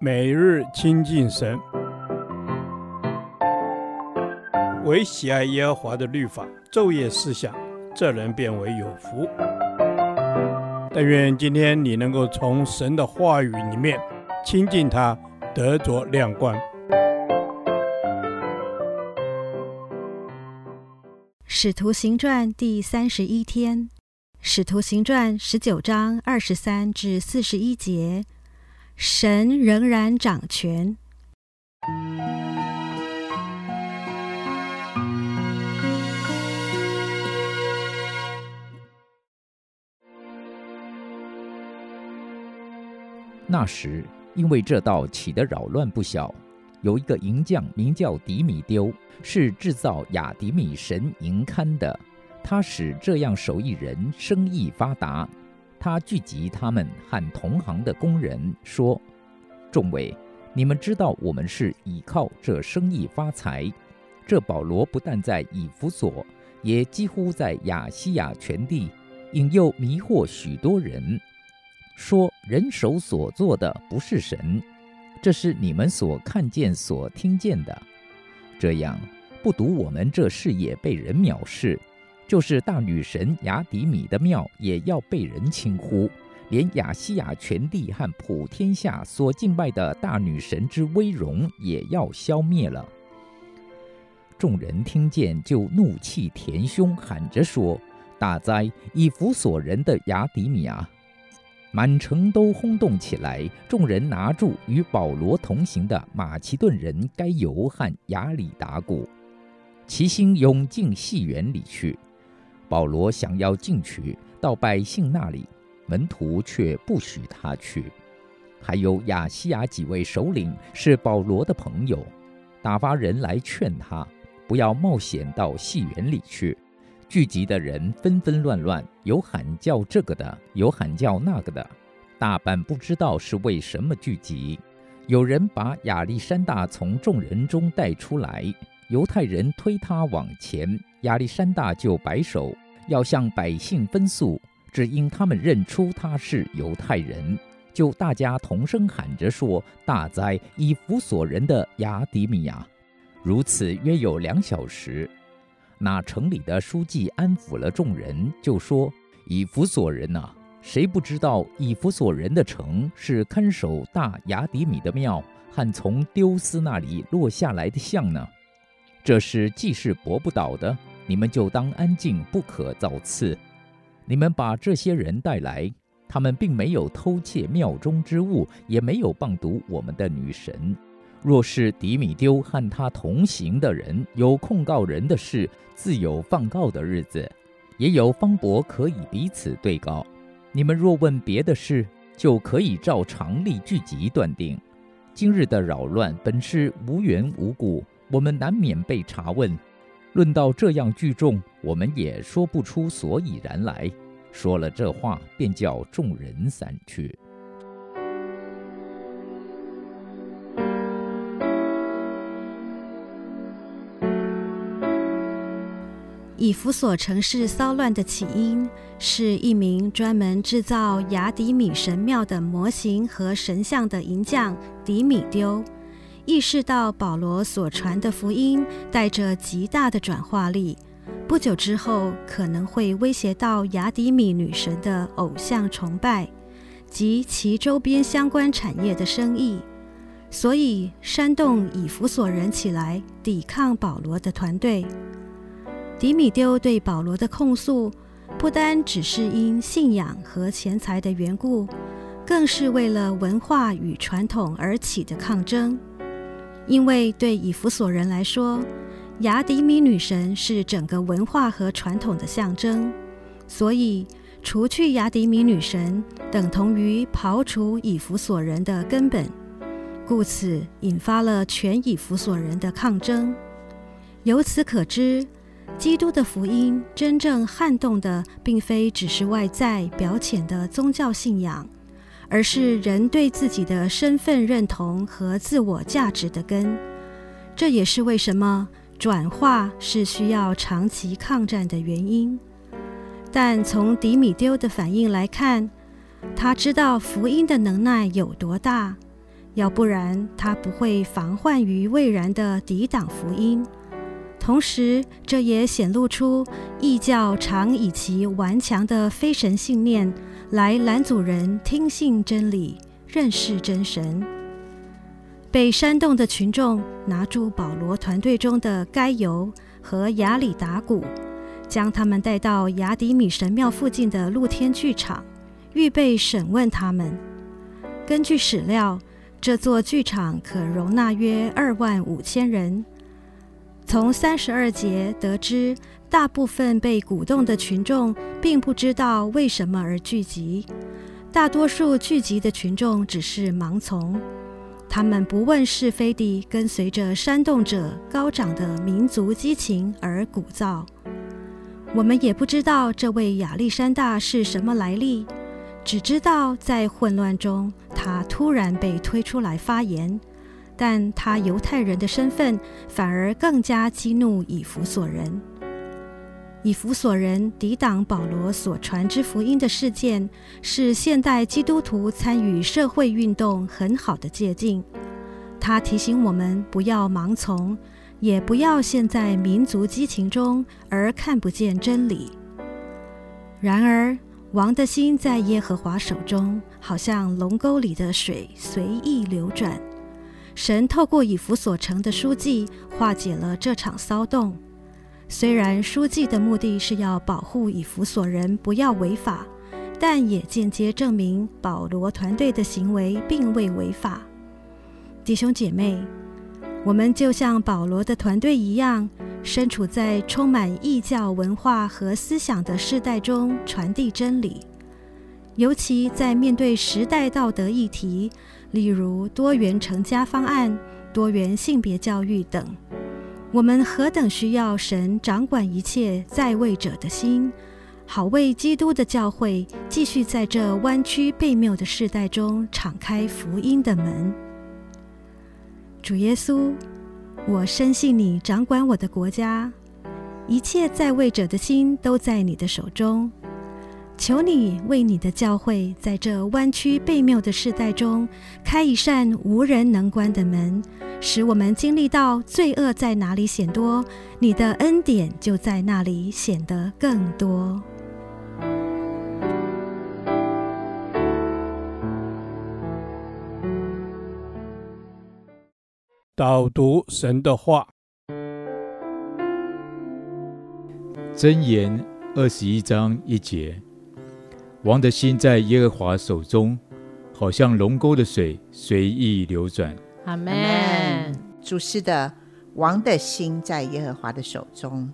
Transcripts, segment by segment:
每日亲近神，唯喜爱耶和华的律法，昼夜思想，这人便为有福。但愿今天你能够从神的话语里面亲近他，得着亮光。使徒行传第三十一天，使徒行传十九章二十三至四十一节。神仍然掌权。那时，因为这道起的扰乱不小，有一个银匠名叫迪米丢，是制造雅迪米神银龛的。他使这样手艺人生意发达。他聚集他们和同行的工人，说：“众位，你们知道我们是倚靠这生意发财。这保罗不但在以弗所，也几乎在亚细亚全地，引诱迷惑许多人，说人手所做的不是神，这是你们所看见、所听见的。这样，不独我们这事业被人藐视。”就是大女神亚底米的庙也要被人轻忽，连亚细亚全地和普天下所敬拜的大女神之威荣也要消灭了。众人听见，就怒气填胸，喊着说：“大哉以弗所人的亚底米啊！”满城都轰动起来。众人拿住与保罗同行的马其顿人该犹和亚里达古，齐心涌进戏园里去。保罗想要进去到百姓那里，门徒却不许他去。还有亚细亚几位首领是保罗的朋友，打发人来劝他不要冒险到戏园里去。聚集的人纷纷乱乱，有喊叫这个的，有喊叫那个的，大半不知道是为什么聚集。有人把亚历山大从众人中带出来。犹太人推他往前，亚历山大就摆手，要向百姓分诉，只因他们认出他是犹太人，就大家同声喊着说：“大哉以弗所人的亚底米亚！”如此约有两小时，那城里的书记安抚了众人，就说：“以弗所人呐，谁不知道以弗所人的城是看守大亚底米的庙和从丢斯那里落下来的像呢？”这是既是驳不倒的，你们就当安静，不可造次。你们把这些人带来，他们并没有偷窃庙中之物，也没有谤讟我们的女神。若是迪米丢和他同行的人有控告人的事，自有放告的日子，也有方伯可以彼此对告。你们若问别的事，就可以照常例聚集断定。今日的扰乱本是无缘无故。我们难免被查问，论到这样聚众，我们也说不出所以然来。说了这话，便叫众人散去。以弗所城市骚乱的起因，是一名专门制造亚底米神庙的模型和神像的银匠底米丢。意识到保罗所传的福音带着极大的转化力，不久之后可能会威胁到雅迪米女神的偶像崇拜及其周边相关产业的生意，所以煽动以弗所人起来抵抗保罗的团队。迪米丢对保罗的控诉，不单只是因信仰和钱财的缘故，更是为了文化与传统而起的抗争。因为对以弗所人来说，亚底米女神是整个文化和传统的象征，所以除去亚底米女神，等同于刨除以弗所人的根本，故此引发了全以弗所人的抗争。由此可知，基督的福音真正撼动的，并非只是外在表浅的宗教信仰。而是人对自己的身份认同和自我价值的根，这也是为什么转化是需要长期抗战的原因。但从迪米丢的反应来看，他知道福音的能耐有多大，要不然他不会防患于未然的抵挡福音。同时，这也显露出异教常以其顽强的非神信念来拦阻人听信真理、认识真神。被煽动的群众拿住保罗团队中的该犹和亚里达古，将他们带到雅底米神庙附近的露天剧场，预备审问他们。根据史料，这座剧场可容纳约二万五千人。从三十二节得知，大部分被鼓动的群众并不知道为什么而聚集，大多数聚集的群众只是盲从。他们不问是非地跟随着煽动者高涨的民族激情而鼓噪。我们也不知道这位亚历山大是什么来历，只知道在混乱中，他突然被推出来发言。但他犹太人的身份反而更加激怒以弗所人。以弗所人抵挡保罗所传之福音的事件，是现代基督徒参与社会运动很好的借鉴。他提醒我们不要盲从，也不要陷在民族激情中而看不见真理。然而，王的心在耶和华手中，好像龙沟里的水随意流转。神透过以弗所城的书记化解了这场骚动。虽然书记的目的是要保护以弗所人不要违法，但也间接证明保罗团队的行为并未违法。弟兄姐妹，我们就像保罗的团队一样，身处在充满异教文化和思想的世代中，传递真理。尤其在面对时代道德议题，例如多元成家方案、多元性别教育等。我们何等需要神掌管一切在位者的心，好为基督的教会继续在这弯曲悖谬的世代中敞开福音的门。主耶稣，我深信你掌管我的国家，一切在位者的心都在你的手中。求你为你的教会在这弯曲悖谬的世代中开一扇无人能关的门。使我们经历到罪恶在哪里显多，你的恩典就在那里显得更多。导读神的话，箴言二十一章一节：王的心在耶和华手中，好像龙沟的水随意流转。阿门。主是的，王的心在耶和华的手中。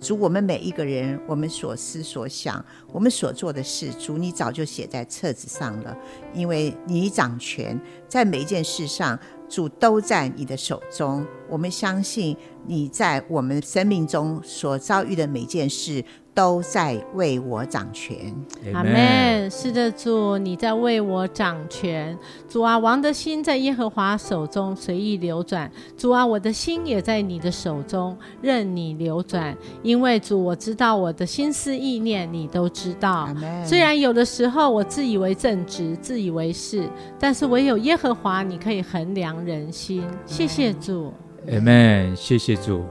主，我们每一个人，我们所思所想，我们所做的事，主你早就写在册子上了，因为你掌权，在每一件事上，主都在你的手中。我们相信你在我们生命中所遭遇的每件事。都在为我掌权，阿门。是的，主，你在为我掌权。主啊，王的心在耶和华手中随意流转。主啊，我的心也在你的手中任你流转。因为主，我知道我的心思意念，你都知道。虽然有的时候我自以为正直，自以为是，但是唯有耶和华，你可以衡量人心。谢谢主，阿门。谢谢主。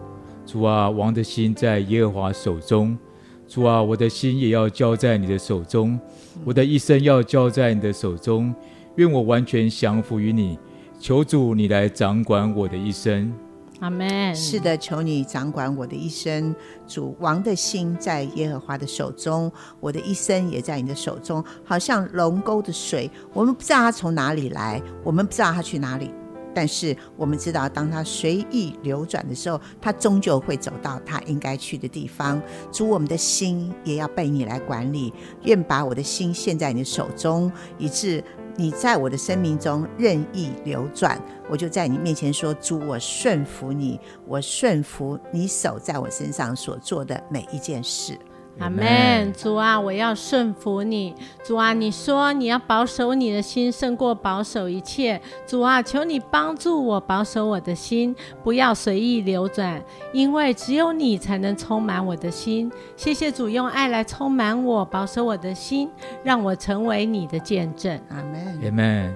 主啊，王的心在耶和华手中。主啊，我的心也要交在你的手中，我的一生要交在你的手中，愿我完全降服于你。求主你来掌管我的一生。阿门。是的，求你掌管我的一生。主，王的心在耶和华的手中，我的一生也在你的手中，好像龙沟的水，我们不知道它从哪里来，我们不知道它去哪里。但是我们知道，当他随意流转的时候，他终究会走到他应该去的地方。主，我们的心也要被你来管理。愿把我的心献在你的手中，以致你在我的生命中任意流转。我就在你面前说：主，我顺服你，我顺服你手在我身上所做的每一件事。阿门，主啊，我要顺服你。主啊，你说你要保守你的心胜过保守一切。主啊，求你帮助我保守我的心，不要随意流转，因为只有你才能充满我的心。谢谢主，用爱来充满我，保守我的心，让我成为你的见证。阿门。阿门。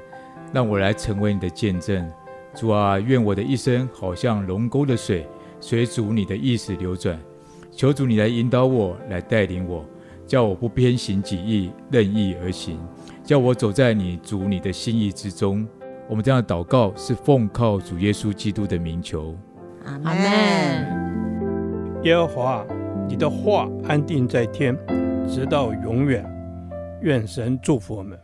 让我来成为你的见证。主啊，愿我的一生好像龙沟的水，随主你的意思流转。求主你来引导我，来带领我，叫我不偏行己意，任意而行，叫我走在你主你的心意之中。我们这样的祷告是奉靠主耶稣基督的名求。阿阿门。耶和华，你的话安定在天，直到永远。愿神祝福我们。